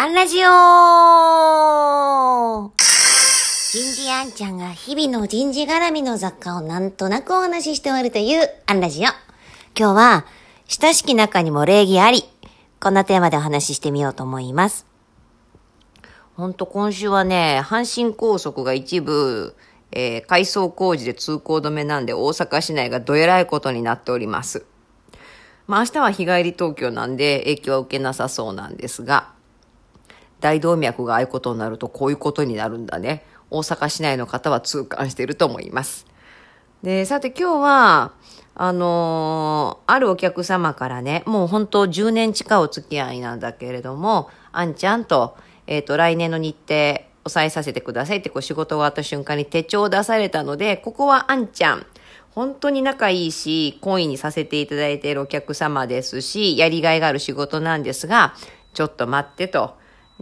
アンラジオ人事アンちゃんが日々の人事絡みの雑貨をなんとなくお話ししておるというアンラジオ。今日は、親しき中にも礼儀あり。こんなテーマでお話ししてみようと思います。ほんと今週はね、阪神高速が一部、えー、改装工事で通行止めなんで大阪市内がどえらいことになっております。まあ明日は日帰り東京なんで影響は受けなさそうなんですが、大動脈がああいうことになるとこういうことになるんだね。大阪市内の方は痛感していると思います。で、さて今日は、あのー、あるお客様からね、もう本当10年近いお付き合いなんだけれども、あんちゃんと、えっ、ー、と、来年の日程、押さえさせてくださいってこう仕事終わった瞬間に手帳を出されたので、ここはあんちゃん。本当に仲いいし、懇意にさせていただいているお客様ですし、やりがいがある仕事なんですが、ちょっと待ってと。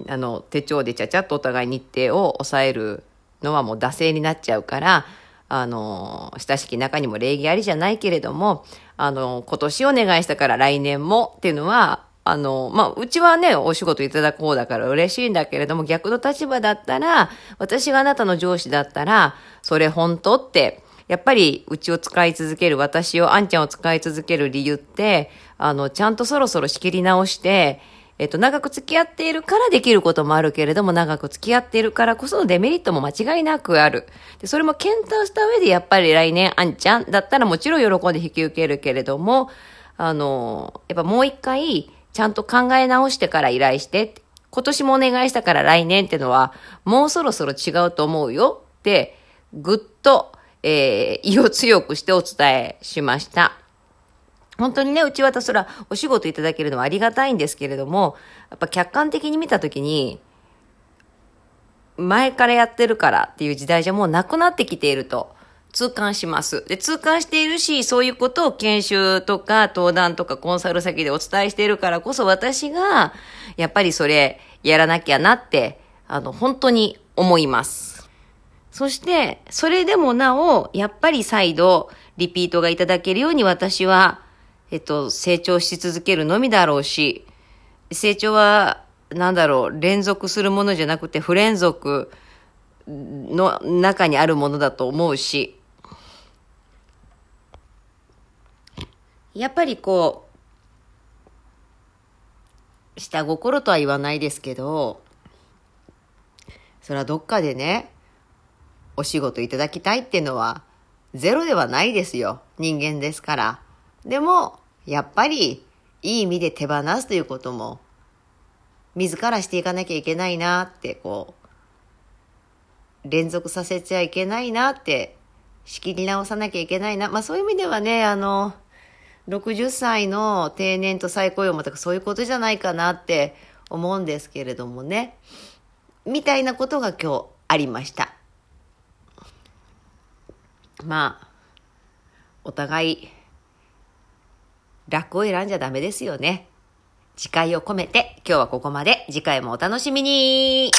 あの、手帳でちゃちゃっとお互い日程を抑えるのはもう惰性になっちゃうから、あの、親しき中にも礼儀ありじゃないけれども、あの、今年お願いしたから来年もっていうのは、あの、まあ、うちはね、お仕事いただく方だから嬉しいんだけれども、逆の立場だったら、私があなたの上司だったら、それ本当って、やっぱりうちを使い続ける、私を、あんちゃんを使い続ける理由って、あの、ちゃんとそろそろ仕切り直して、えっと、長く付き合っているからできることもあるけれども、長く付き合っているからこそのデメリットも間違いなくある。で、それも検討した上で、やっぱり来年、あんちゃんだったらもちろん喜んで引き受けるけれども、あの、やっぱもう一回、ちゃんと考え直してから依頼して、今年もお願いしたから来年ってのは、もうそろそろ違うと思うよって、ぐっと、えー、意を強くしてお伝えしました。本当にね、うちはたそらお仕事いただけるのはありがたいんですけれども、やっぱ客観的に見たときに、前からやってるからっていう時代じゃもうなくなってきていると痛感します。で、痛感しているし、そういうことを研修とか登壇とかコンサル先でお伝えしているからこそ私が、やっぱりそれやらなきゃなって、あの、本当に思います。そして、それでもなお、やっぱり再度、リピートがいただけるように私は、えっと、成長し続けるのみだろうし、成長は、なんだろう、連続するものじゃなくて不連続の中にあるものだと思うし、やっぱりこう、下心とは言わないですけど、それはどっかでね、お仕事いただきたいっていうのは、ゼロではないですよ。人間ですから。でも、やっぱり、いい意味で手放すということも、自らしていかなきゃいけないなって、こう、連続させちゃいけないなって、仕切り直さなきゃいけないな。まあそういう意味ではね、あの、60歳の定年と再雇用もとかそういうことじゃないかなって思うんですけれどもね。みたいなことが今日ありました。まあ、お互い楽を選んじゃダメですよね。次回を込めて今日はここまで。次回もお楽しみに